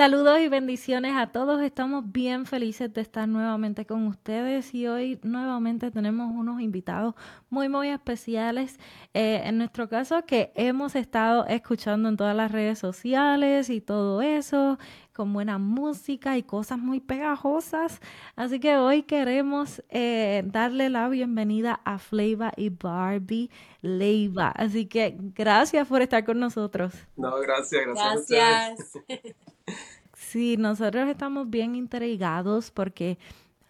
Saludos y bendiciones a todos. Estamos bien felices de estar nuevamente con ustedes y hoy nuevamente tenemos unos invitados muy, muy especiales. Eh, en nuestro caso que hemos estado escuchando en todas las redes sociales y todo eso con buena música y cosas muy pegajosas. Así que hoy queremos eh, darle la bienvenida a Flava y Barbie Leiva. Así que gracias por estar con nosotros. No, gracias, gracias. Gracias. sí, nosotros estamos bien intrigados porque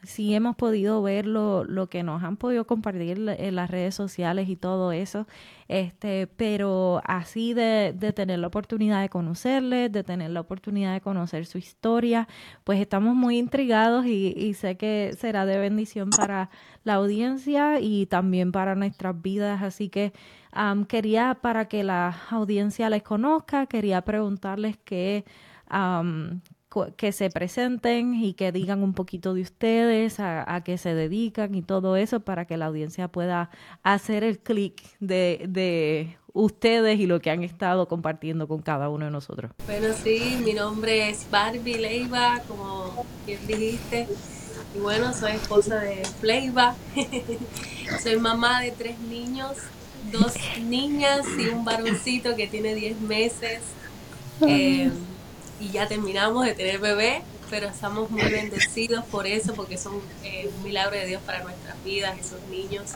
sí hemos podido ver lo, que nos han podido compartir en las redes sociales y todo eso, este, pero así de, tener la oportunidad de conocerles, de tener la oportunidad de conocer su historia, pues estamos muy intrigados y, sé que será de bendición para la audiencia y también para nuestras vidas, así que quería para que la audiencia les conozca, quería preguntarles qué que se presenten y que digan un poquito de ustedes, a, qué se dedican y todo eso para que la audiencia pueda hacer el clic de, de, ustedes y lo que han estado compartiendo con cada uno de nosotros. Bueno, sí, mi nombre es Barbie Leiva, como bien dijiste. Y bueno, soy esposa de Fleiva. soy mamá de tres niños, dos niñas y un varoncito que tiene diez meses y ya terminamos de tener bebé, pero estamos muy bendecidos por eso, porque son eh, un milagro de Dios para nuestras vidas, esos niños.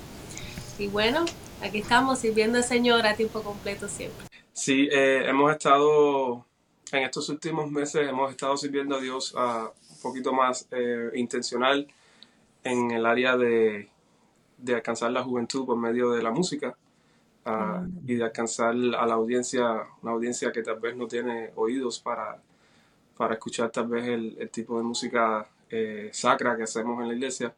Y bueno, aquí estamos sirviendo al Señor a tiempo completo siempre. Sí, eh, hemos estado, en estos últimos meses, hemos estado sirviendo a Dios a un poquito más eh, intencional en el área de, de, alcanzar la juventud por medio de la música. Ah, y de alcanzar a la audiencia, una audiencia que tal vez no tiene oídos para para escuchar tal vez el, tipo de música eh, sacra que hacemos en la iglesia,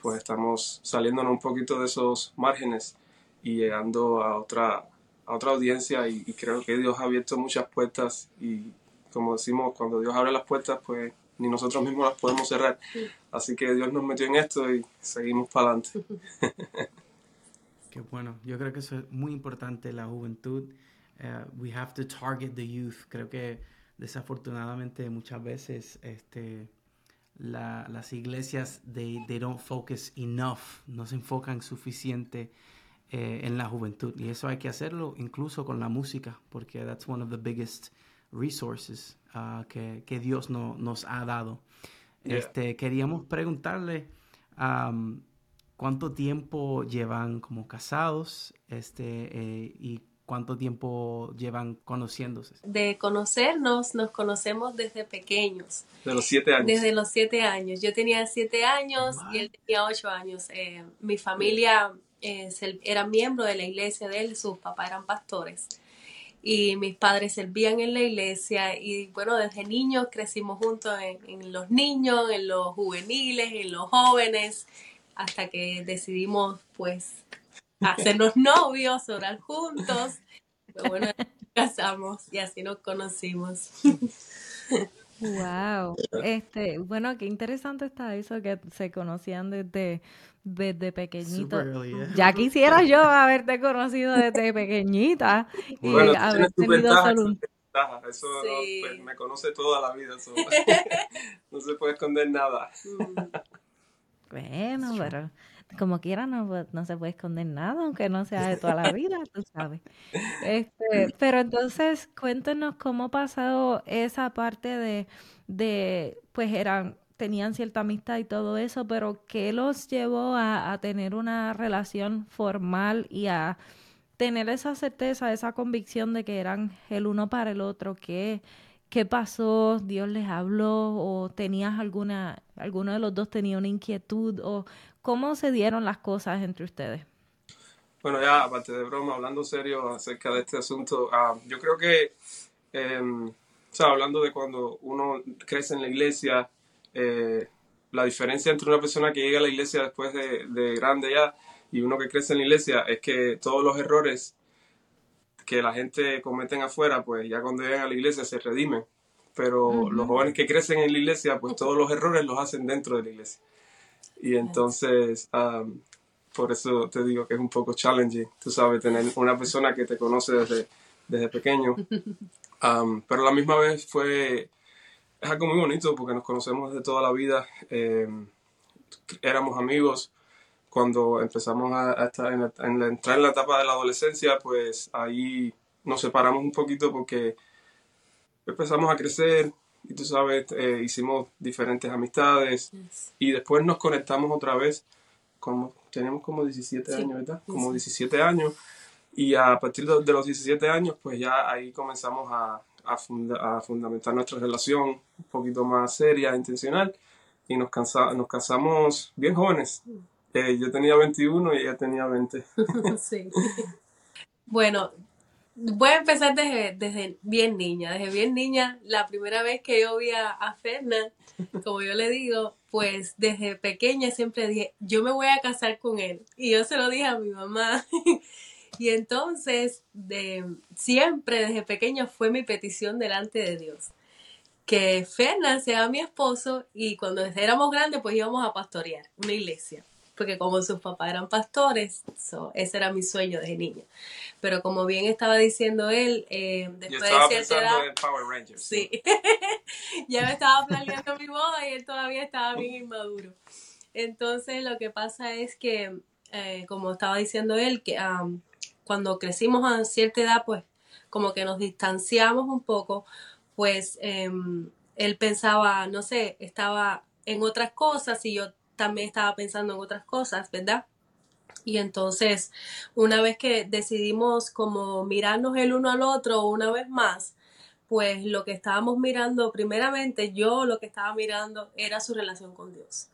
pues estamos saliéndonos un poquito de esos márgenes y llegando a otra, a otra audiencia y, creo que Dios ha abierto muchas puertas y como decimos, cuando Dios abre las puertas, pues ni nosotros mismos las podemos cerrar. Así que Dios nos metió en esto y seguimos para adelante. Qué bueno. Yo creo que eso es muy importante, la juventud. Uh, we have to target the youth. Creo que desafortunadamente muchas veces este, las iglesias they, they, don't focus enough, no se enfocan suficiente eh, en la juventud. Y eso hay que hacerlo incluso con la música porque that's one of the biggest resources uh, que, que, Dios no, nos ha dado. Este, queríamos preguntarle um, cuánto tiempo llevan como casados este, eh, y ¿Cuánto tiempo llevan conociéndose? De conocernos, nos conocemos desde pequeños. De los siete años. Desde los siete años. Yo tenía siete años y él tenía ocho años. Eh, mi familia eh, era miembro de la iglesia de él, sus papás eran pastores. Y mis padres servían en la iglesia y bueno, desde niños crecimos juntos en, en los niños, en los juveniles, en los jóvenes, hasta que decidimos pues hacernos novios, orar juntos. Pero bueno, casamos y así nos conocimos. Wow, este, bueno, qué interesante está eso que se conocían desde, desde pequeñito. ¿eh? Ya quisiera yo haberte conocido desde pequeñita y haber tenido salud. Eso pues, me conoce toda la vida, no se puede esconder nada. Mm. Bueno, pero como quiera no, no se puede esconder nada, aunque no sea de toda la vida, tú sabes. Este, pero entonces, cuéntenos cómo ha pasado esa parte de, de, pues eran, tenían cierta amistad y todo eso, pero ¿qué los llevó a, a tener una relación formal y a tener esa certeza, esa convicción de que eran el uno para el otro? ¿Qué, qué pasó? ¿Dios les habló? ¿O tenías alguna, alguno de los dos tenía una inquietud? ¿O ¿Cómo se dieron las cosas entre ustedes? Bueno, ya aparte de broma, hablando serio acerca de este asunto, ah, yo creo que em, o sea, hablando de cuando uno crece en la iglesia, eh, la diferencia entre una persona que llega a la iglesia después de, de grande ya y uno que crece en la iglesia es que todos los errores que la gente cometen afuera, pues ya cuando llegan a la iglesia se redimen. Pero los jóvenes que crecen en la iglesia, pues todos los errores los hacen dentro de la iglesia. Y entonces, um, por eso te digo que es un poco challenging, tú sabes, tener una persona que te conoce desde, desde pequeño. Um, pero a la misma vez fue, es algo muy bonito porque nos conocemos de toda la vida. Eh, éramos amigos cuando empezamos a, estar en, entrar en la etapa de la adolescencia, pues ahí nos separamos un poquito porque empezamos a crecer y tú sabes, eh, hicimos diferentes amistades y después nos conectamos otra vez, como, tenemos como 17 años, ¿verdad? Como 17 años y a partir de, los 17 años, pues ya ahí comenzamos a, a, a fundamentar nuestra relación un poquito más seria, intencional y nos, cansa, nos casamos bien jóvenes. Eh, yo tenía 21 y ella tenía 20. sí. Bueno, voy a empezar desde, desde, bien niña. Desde bien niña, la primera vez que yo vi a, a como yo le digo, pues desde pequeña siempre dije, yo me voy a casar con él. Y yo se lo dije a mi mamá. y entonces, de, siempre desde pequeña fue mi petición delante de Dios. Que Fernan sea mi esposo y cuando éramos grandes, pues íbamos a pastorear una iglesia porque como sus papás eran pastores, ese era mi sueño desde niña. Pero como bien estaba diciendo él, eh, después Yo de cierta edad, en Power Rangers. Sí, ya me estaba planeando mi boda y él todavía estaba bien inmaduro. Entonces lo que pasa es que, eh, como estaba diciendo él, que cuando crecimos a cierta edad, pues como que nos distanciamos un poco, pues em, él pensaba, no sé, estaba en otras cosas y yo también estaba pensando en otras cosas, ¿verdad? Y entonces, una vez que decidimos como mirarnos el uno al otro una vez más, pues lo que estábamos mirando, primeramente yo lo que estaba mirando era su relación con Dios,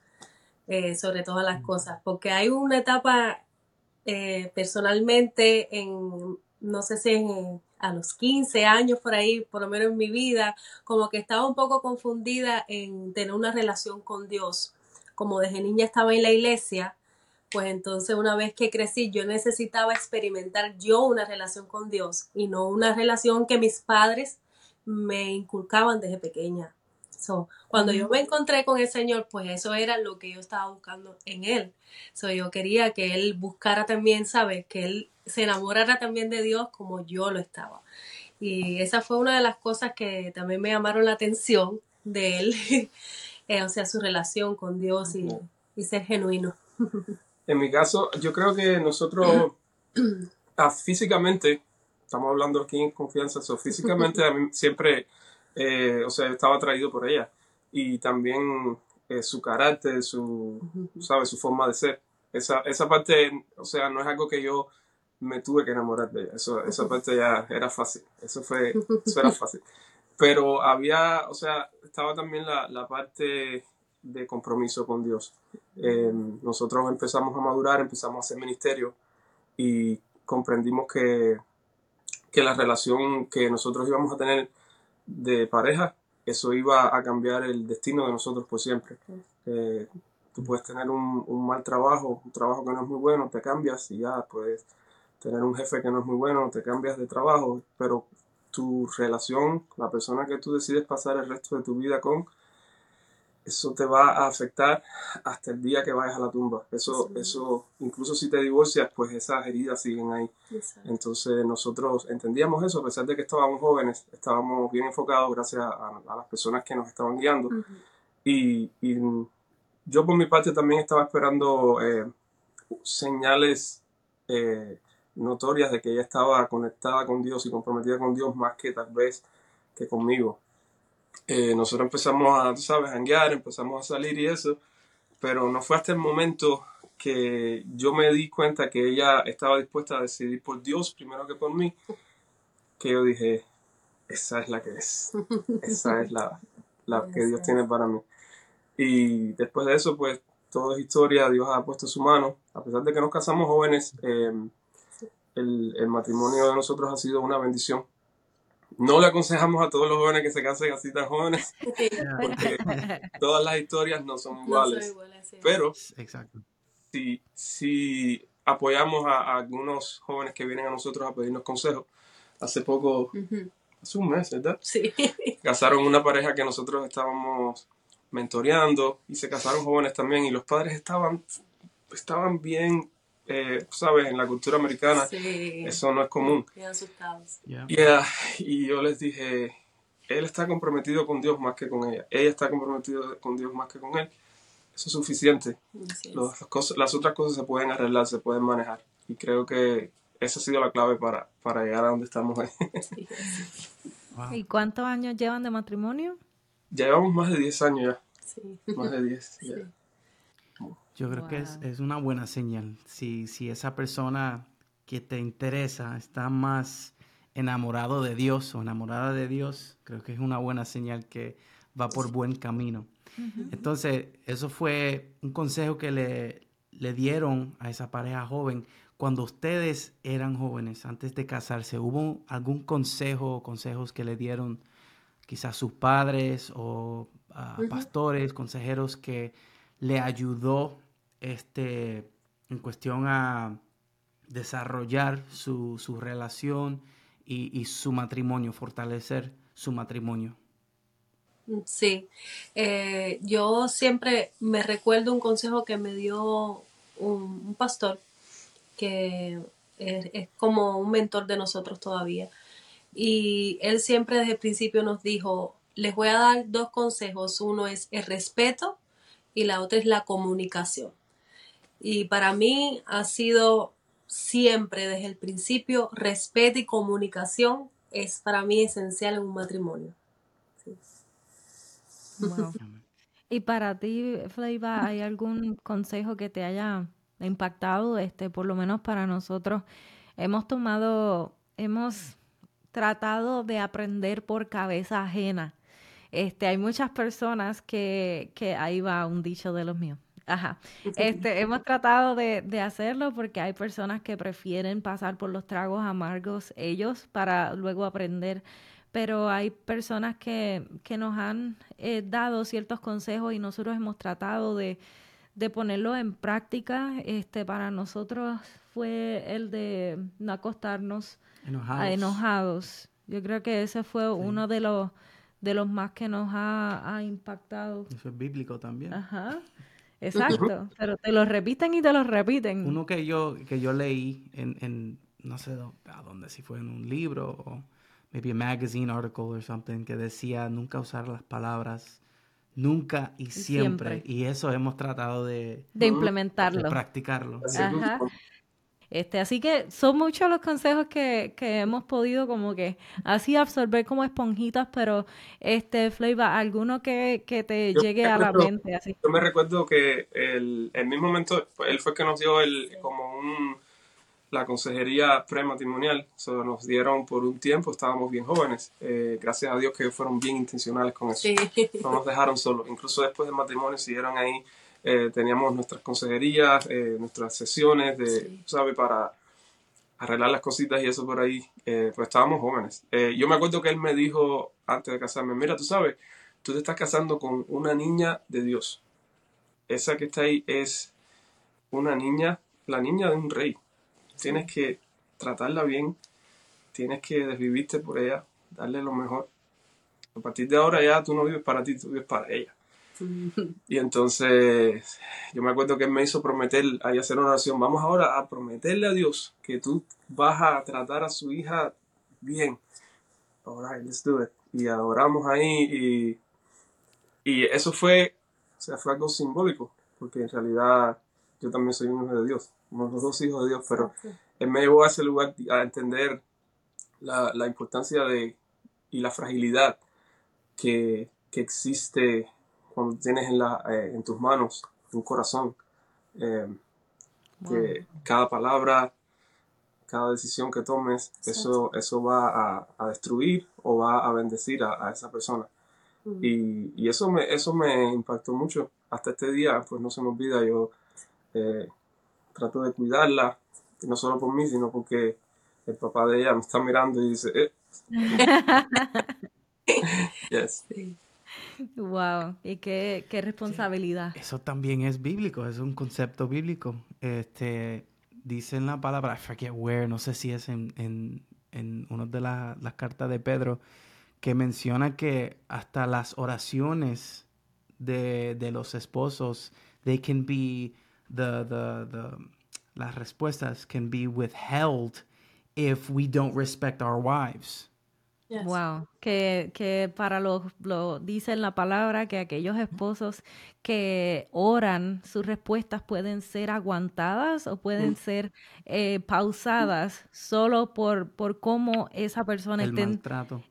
eh, sobre todas las cosas, porque hay una etapa eh, personalmente en, no sé si a los 15 años por ahí, por lo menos en mi vida, como que estaba un poco confundida en tener una relación con Dios como desde niña estaba en la iglesia, pues entonces una vez que crecí yo necesitaba experimentar yo una relación con Dios y no una relación que mis padres me inculcaban desde pequeña. So, cuando yo me encontré con el Señor, pues eso era lo que yo estaba buscando en Él. So, yo quería que Él buscara también, ¿sabes? Que Él se enamorara también de Dios como yo lo estaba. Y esa fue una de las cosas que también me llamaron la atención de Él. Eh, o sea, su relación con Dios y, ser genuino. En mi caso, yo creo que nosotros ah, físicamente, estamos hablando aquí en confianza, so, físicamente a mí siempre, eh, o sea, estaba atraído por ella y también eh, su carácter, su, ¿sabes? Su forma de ser. Esa, esa parte, o sea, no es algo que yo me tuve que enamorar de ella. Eso, esa parte ya era fácil. Eso fue, eso era fácil. Pero había, o sea, estaba también la, la parte de compromiso con Dios. Eh, nosotros empezamos a madurar, empezamos a hacer ministerio y comprendimos que, que la relación que nosotros íbamos a tener de pareja, eso iba a cambiar el destino de nosotros por siempre. Eh, tú puedes tener un, un, mal trabajo, un trabajo que no es muy bueno, te cambias y ya puedes tener un jefe que no es muy bueno, te cambias de trabajo, pero tu relación, la persona que tú decides pasar el resto de tu vida con, eso te va a afectar hasta el día que vayas a la tumba. Eso, eso, incluso si te divorcias, pues esas heridas siguen ahí. Entonces nosotros entendíamos eso, a pesar de que estábamos jóvenes, estábamos bien enfocados gracias a, las personas que nos estaban guiando. y, yo por mi parte también estaba esperando eh, señales eh, notorias de que ella estaba conectada con Dios y comprometida con Dios más que tal vez que conmigo. Eh, nosotros empezamos a, tú sabes, hanguear, empezamos a salir y eso, pero no fue hasta el momento que yo me di cuenta que ella estaba dispuesta a decidir por Dios primero que por mí, que yo dije, esa es la que es, esa es la, la que Dios tiene para mí. Y después de eso, pues todo es historia, Dios ha puesto su mano, a pesar de que nos casamos jóvenes, eh, el, matrimonio de nosotros ha sido una bendición. no le aconsejamos a todos los jóvenes que se casen así tan jóvenes, porque todas las historias no son No soy iguales. igual, sí. Pero Exacto. si, si apoyamos a, a algunos jóvenes que vienen a nosotros a pedirnos consejos, hace poco, Ujú, hace un mes, ¿verdad? Sí. Casaron una pareja que nosotros estábamos mentoreando y se casaron jóvenes también y los padres estaban, estaban bien, eh, sabes, en la cultura americana Sí. eso no es común. Asustados. Yeah. Yeah, Y yo les dije, él está comprometido con Dios más que con ella, ella está comprometida con Dios más que con él. Eso es suficiente. Las, cosas, las otras cosas se pueden arreglar, se pueden manejar. Y creo que esa ha sido la clave para, para llegar a donde estamos hoy. Sí, así. Wow. ¿Y cuántos años llevan de matrimonio? ya llevamos más de 10 años Sí. ya, más de 10. ya. Yo creo que es, es una buena señal. Si, si esa persona que te interesa está más enamorado de Dios o enamorada de Dios, creo que es una buena señal que va por buen camino. Entonces, eso fue un consejo que le, le dieron a esa pareja joven cuando ustedes eran jóvenes, antes de casarse. ¿Hubo algún consejo o consejos que le dieron quizás sus padres o Ujú. pastores, consejeros que le ayudó este, en cuestión a desarrollar su, su relación y, y su matrimonio, fortalecer su matrimonio? Sí, Eh, yo siempre me recuerdo un consejo que me dio un, pastor que es como un mentor de nosotros todavía. Y él siempre desde el principio nos dijo, les voy a dar dos consejos. Uno es el respeto y la otra es la comunicación. Y para mí ha sido siempre desde el principio respeto y comunicación es para mí esencial en un matrimonio. Sí. Wow. Amén. ¿Y para ti, Fleiva, hay algún consejo que te haya impactado? Este, por lo menos para nosotros, hemos tomado, hemos tratado de aprender por cabeza ajena. Este, hay muchas personas que, que ahí va un dicho de los míos. Ajá. Este, hemos tratado de, de hacerlo porque hay personas que prefieren pasar por los tragos amargos ellos para luego aprender pero hay personas que, que nos han eh, dado ciertos consejos y nosotros hemos tratado de, de ponerlo en práctica. Este, para nosotros fue el de no acostarnos Enojados. a enojados. Yo creo que ese fue uno de los de los más que nos ha, ha impactado. Eso es bíblico también. Ajá. Exacto. Pero te lo repiten y te lo repiten. Uno que yo, que yo leí en, en no sé a dónde, si fue en un libro o maybe a magazine article or something, que decía nunca usar las palabras nunca y siempre. siempre. Y eso hemos tratado de, de de implementarlo. practicarlo. Ajá. Este, así que son muchos los consejos que, que hemos podido como que así absorber como esponjitas, pero este, Fleiva, alguno que, que te Yo llegue a la mente así. Yo me recuerdo que el, el mismo momento, él fue el que nos dio el, como un, la consejería prematrimonial, se nos dieron por un tiempo, estábamos bien jóvenes, Eh, gracias a Dios que fueron bien intencionales con eso, Sí. no nos dejaron solos, incluso después del matrimonio siguieron ahí, eh, teníamos nuestras consejerías, eh, nuestras sesiones de, Sí. ¿sabe? Para arreglar las cositas y eso por ahí, eh, pues estábamos jóvenes. Yo me acuerdo que él me dijo antes de casarme, mira, tú sabes, tú te estás casando con una niña de Dios. Esa que está ahí es una niña, la niña de un rey. Tienes que tratarla bien, tienes que desvivirte por ella, darle lo mejor. A partir de ahora ya tú no vives para ti, tú vives para ella. Y entonces yo me acuerdo que él me hizo prometer ahí hacer una oración. Vamos ahora a prometerle a Dios que tú vas a tratar a su hija bien. Alright, let's do it. Y adoramos ahí y, y eso fue, o sea, fue algo simbólico, porque en realidad yo también soy un hijo de Dios, somos los dos hijos de Dios, pero él me llevó a ese lugar a entender la, la importancia de y la fragilidad que, que existe cuando tienes en, la, eh, en tus manos un corazón. eh, que cada palabra, cada decisión que tomes, eso, eso va a, a destruir o va a bendecir a, a esa persona. Y, y eso, me, eso me impactó mucho. Hasta este día, pues no se me olvida, yo eh, trato de cuidarla, no solo por mí, sino porque el papá de ella me está mirando y dice, eh. yes. Wow, y qué, qué responsabilidad. Eso también es bíblico, es un concepto bíblico. Este, dice en la palabra, I forget where, no sé si es en, en, en una de la- las cartas de Pedro, que menciona que hasta las oraciones de, de los esposos, they can be, the, the, the, las respuestas can be withheld if we don't respect our wives. Yes. Wow, que, que para los, lo dice en la palabra que aquellos esposos que oran, sus respuestas pueden ser aguantadas o pueden ser eh, pausadas solo por, por cómo esa persona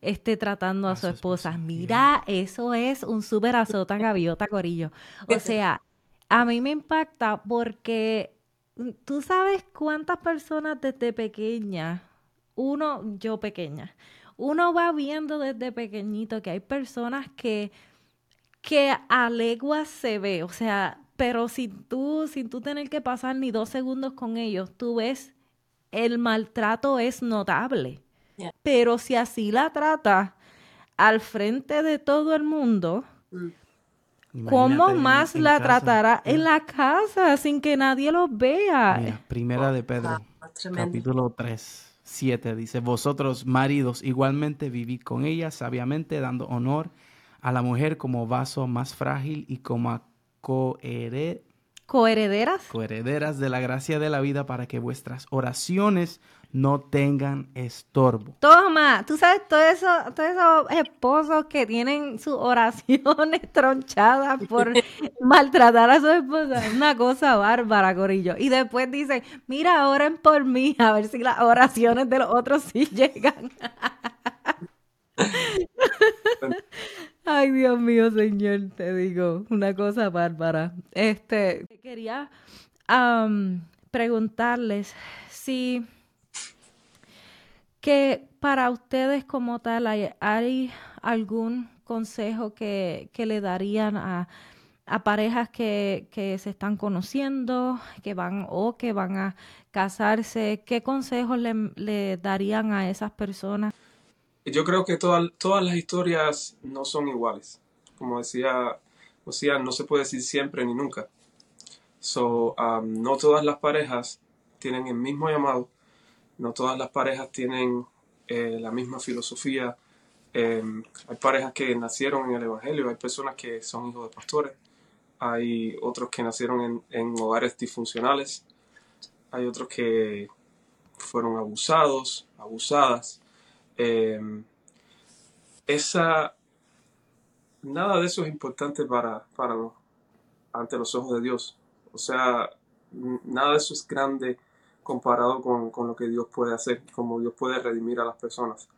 esté, tratando a, a su esposa, Mira, eso es un súper azota gaviota, Corillo. O sea, a mí me impacta porque mm, tú sabes cuántas personas desde pequeña, uno, yo pequeña, uno va viendo desde pequeñito que hay personas que, que a leguas se ve, o sea, pero si tú, sin tú tener que pasar ni dos segundos con ellos, tú ves el maltrato es notable. Yeah. Pero si así la trata al frente de todo el mundo, ¿cómo Imagínate más en la casa. tratará en la casa sin que nadie los vea? Mira, primera de Pedro, tremendo. capítulo 3, 7, dice, vosotros maridos igualmente vivid con ella sabiamente, dando honor a la mujer como vaso más frágil y como a cohere- ¿Coherederas? coherederas de la gracia de la vida para que vuestras oraciones no tengan estorbo. Toma, tú sabes, todos esos, todos esos esposos que tienen sus oraciones tronchadas por maltratar a su esposa, es una cosa bárbara, Corillo. Y después dicen, mira, oren por mí, a ver si las oraciones de los otros sí llegan. Ay, Dios mío, señor, te digo, una cosa bárbara. Este, quería am, preguntarles si que para ustedes como tal hay, hay algún consejo que, que le darían a, a parejas que, que se están conociendo, que van o que van a casarse, ¿qué consejos le darían a esas personas? Yo creo que todas todas las historias no son iguales. Como decía, o sea, no se puede decir siempre ni nunca. So, um, no todas las parejas tienen el mismo llamado, no todas las parejas tienen eh, la misma filosofía. Em, hay parejas que nacieron en el Evangelio, hay personas que son hijos de pastores, hay otros que nacieron en, en hogares disfuncionales, hay otros que fueron abusados, abusadas. Em, esa, nada de eso es importante para, para los- ante los ojos de Dios. O sea, nada de eso es grande comparado con, con lo que Dios puede hacer, como Dios puede redimir a las personas.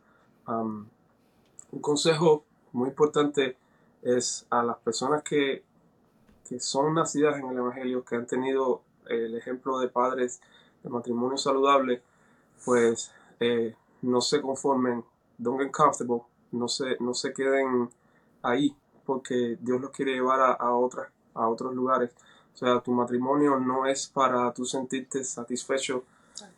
Un consejo muy importante es a las personas que, que son nacidas en el Evangelio, que han tenido el ejemplo de padres de matrimonio saludable, pues eh, no se conformen, don't get comfortable, no se, no se queden ahí, porque Dios los quiere llevar a, a, otras, a otros lugares. O sea, tu matrimonio no es para tú sentirte satisfecho,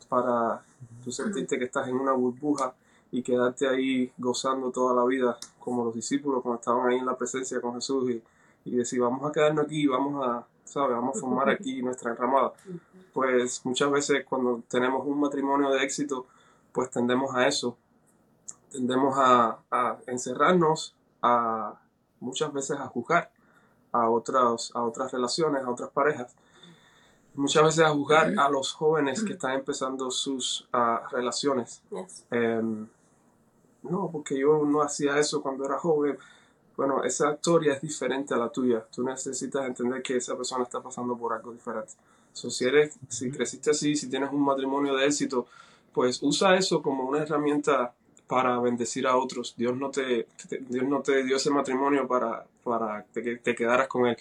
para tú sentirte que estás en una burbuja y quedarte ahí gozando toda la vida, como los discípulos cuando estaban ahí en la presencia con Jesús y, y decir, vamos a quedarnos aquí, vamos a, ¿sabes? Vamos a formar aquí nuestra enramada. Pues muchas veces cuando tenemos un matrimonio de éxito, pues tendemos a eso, tendemos a, a encerrarnos, a muchas veces a juzgar a otras, a otras relaciones, a otras parejas, muchas veces a juzgar a los jóvenes que están empezando sus ah, relaciones. Yes. Em, no, porque yo no hacía eso cuando era joven. Bueno, esa historia es diferente a la tuya. Tú necesitas entender que esa persona está pasando por algo diferente. So, si, eres, si creciste así, si tienes un matrimonio de éxito, pues usa eso como una herramienta para bendecir a otros. Dios no te, te- Dios no te dio ese matrimonio para, para que te quedaras con él.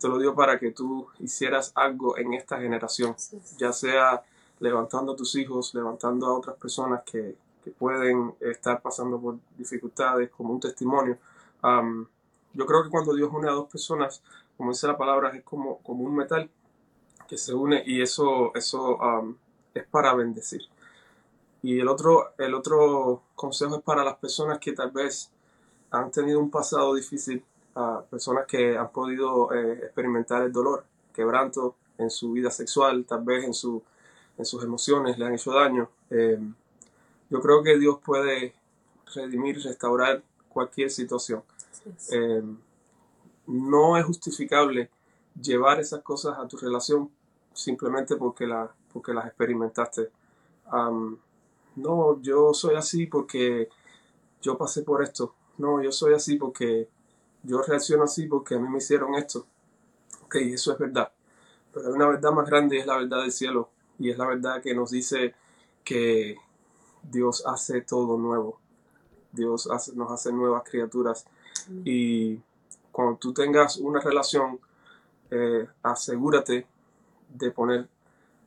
Te lo dio para que tú hicieras algo en esta generación Sí, sí. ya sea levantando a tus hijos, levantando a otras personas que, que pueden estar pasando por dificultades como un testimonio. Yo creo que cuando Dios une a dos personas, como dice la palabra, es como, como un metal que se une y eso, eso es para bendecir. Y el otro, el otro consejo es para las personas que tal vez han tenido un pasado difícil, a personas que han podido eh, experimentar el dolor, quebranto en su vida sexual, tal vez en, su, en sus emociones le han hecho daño. Eh, yo creo que Dios puede redimir, restaurar cualquier situación. Eh, no es justificable llevar esas cosas a tu relación simplemente porque, la, porque las experimentaste. No, yo soy así porque yo pasé por esto. No, yo soy así porque yo reacciono así porque a mí me hicieron esto. Ok, eso es verdad. Pero hay una verdad más grande y es la verdad del cielo. Y es la verdad que nos dice que Dios hace todo nuevo. Dios nos hace nuevas criaturas. Y cuando tú tengas una relación, eh, asegúrate de poner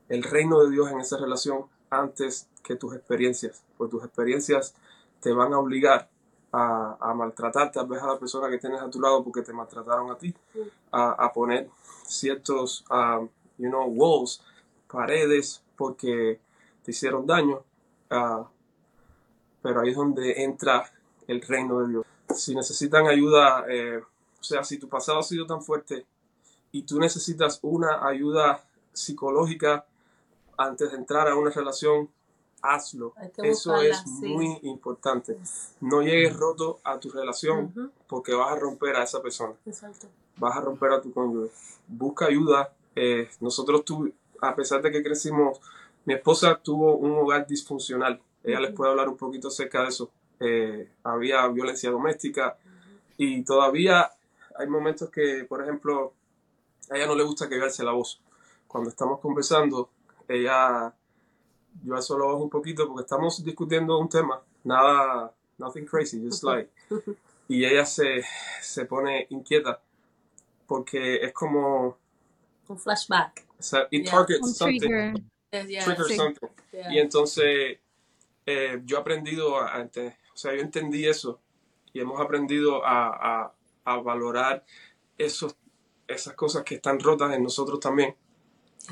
el reino de Dios en esa relación antes que tus experiencias, porque tus experiencias te van a obligar a, a maltratar tal vez a la persona que tienes a tu lado porque te maltrataron a ti, a, poner ciertos, um, you know, walls, paredes porque te hicieron daño, uh, pero ahí es donde entra el reino de Dios. Si necesitan ayuda, eh, o sea, si tu pasado ha sido tan fuerte y tú necesitas una ayuda psicológica antes de entrar a una relación, hazlo. Eso es muy importante. No llegues roto a tu relación porque vas a romper a esa persona. Exacto. Vas a romper a tu cónyuge. Busca ayuda. Eh, nosotros, tu, a pesar de que crecimos, mi esposa tuvo un hogar disfuncional. Ella les puede hablar un poquito acerca de eso. Eh, había violencia doméstica y todavía hay momentos que, por ejemplo, a ella no le gusta que la voz. Cuando estamos conversando, ella, yo eso lo bajo un poquito porque estamos discutiendo un tema, nada, nothing crazy, just like. Y ella se, se pone inquieta porque es como... Un flashback. O sea, it targets something. Trigger. trigger something. Y entonces eh, yo he aprendido a, o sea, yo entendí eso y hemos aprendido a, a, a valorar esos esas cosas que están rotas en nosotros también.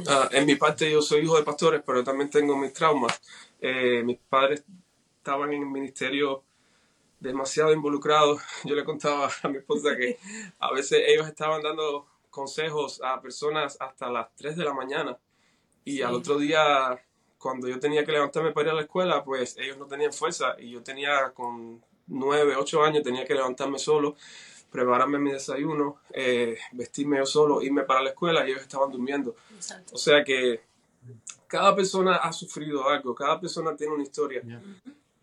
Ah, en mi parte yo soy hijo de pastores, pero también tengo mis traumas. Eh, mis padres estaban en el ministerio demasiado involucrados. Yo le contaba a mi esposa que a veces ellos estaban dando consejos a personas hasta las 3 de la mañana y al otro día cuando yo tenía que levantarme para ir a la escuela, pues ellos no tenían fuerza y yo tenía con 9, 8 años, tenía que levantarme solo prepararme mi desayuno, eh, vestirme yo solo, irme para la escuela y ellos estaban durmiendo. O sea que cada persona ha sufrido algo, cada persona tiene una historia.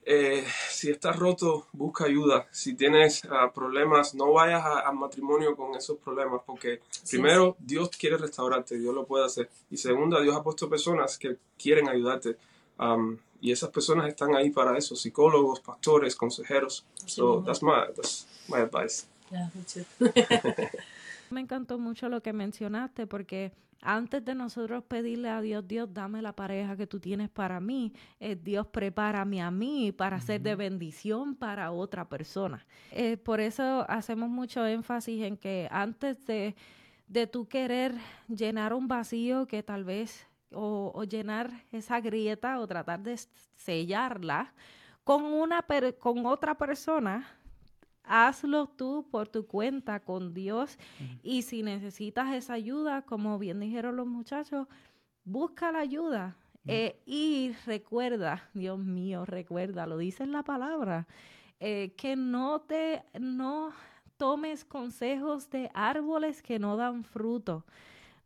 Eh, si estás roto, busca ayuda. Si tienes ah, problemas, no vayas al matrimonio con esos problemas, porque primero Dios quiere restaurarte, Dios lo puede hacer. Y segundo, Dios ha puesto personas que quieren ayudarte. y esas personas están ahí para eso, psicólogos, pastores, consejeros. So that's my, that's my advice. Me encantó mucho lo que mencionaste porque antes de nosotros pedirle a Dios, Dios, dame la pareja que tú tienes para mí, eh, Dios prepárame a mí para ser de bendición para otra persona. Eh, por eso hacemos mucho énfasis en que antes de, de tú querer llenar un vacío que tal vez, o, o llenar esa grieta o tratar de sellarla con, una con otra persona, hazlo tú por tu cuenta con Dios. Y si necesitas esa ayuda, como bien dijeron los muchachos, busca la ayuda. Eh, y recuerda, Dios mío, recuerda, lo dice en la palabra, eh, que no te, no tomes consejos de árboles que no dan fruto.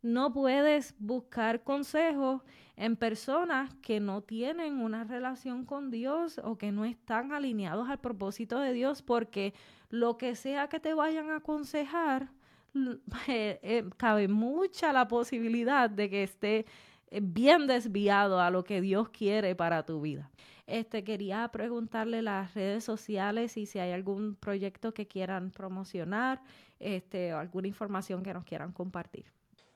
No puedes buscar consejos en personas que no tienen una relación con Dios o que no están alineados al propósito de Dios, porque lo que sea que te vayan a aconsejar, eh, eh, cabe mucha la posibilidad de que esté eh, bien desviado a lo que Dios quiere para tu vida. Este quería preguntarle las redes sociales y si hay algún proyecto que quieran promocionar, este, o alguna información que nos quieran compartir.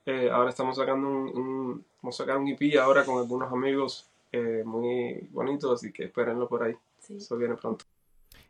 Eh, ahora estamos sacando un, vamos a sacar un EP ahora con algunos amigos eh, muy bonitos, así que espérenlo por ahí. Eso viene pronto.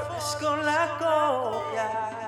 conformes con la copia.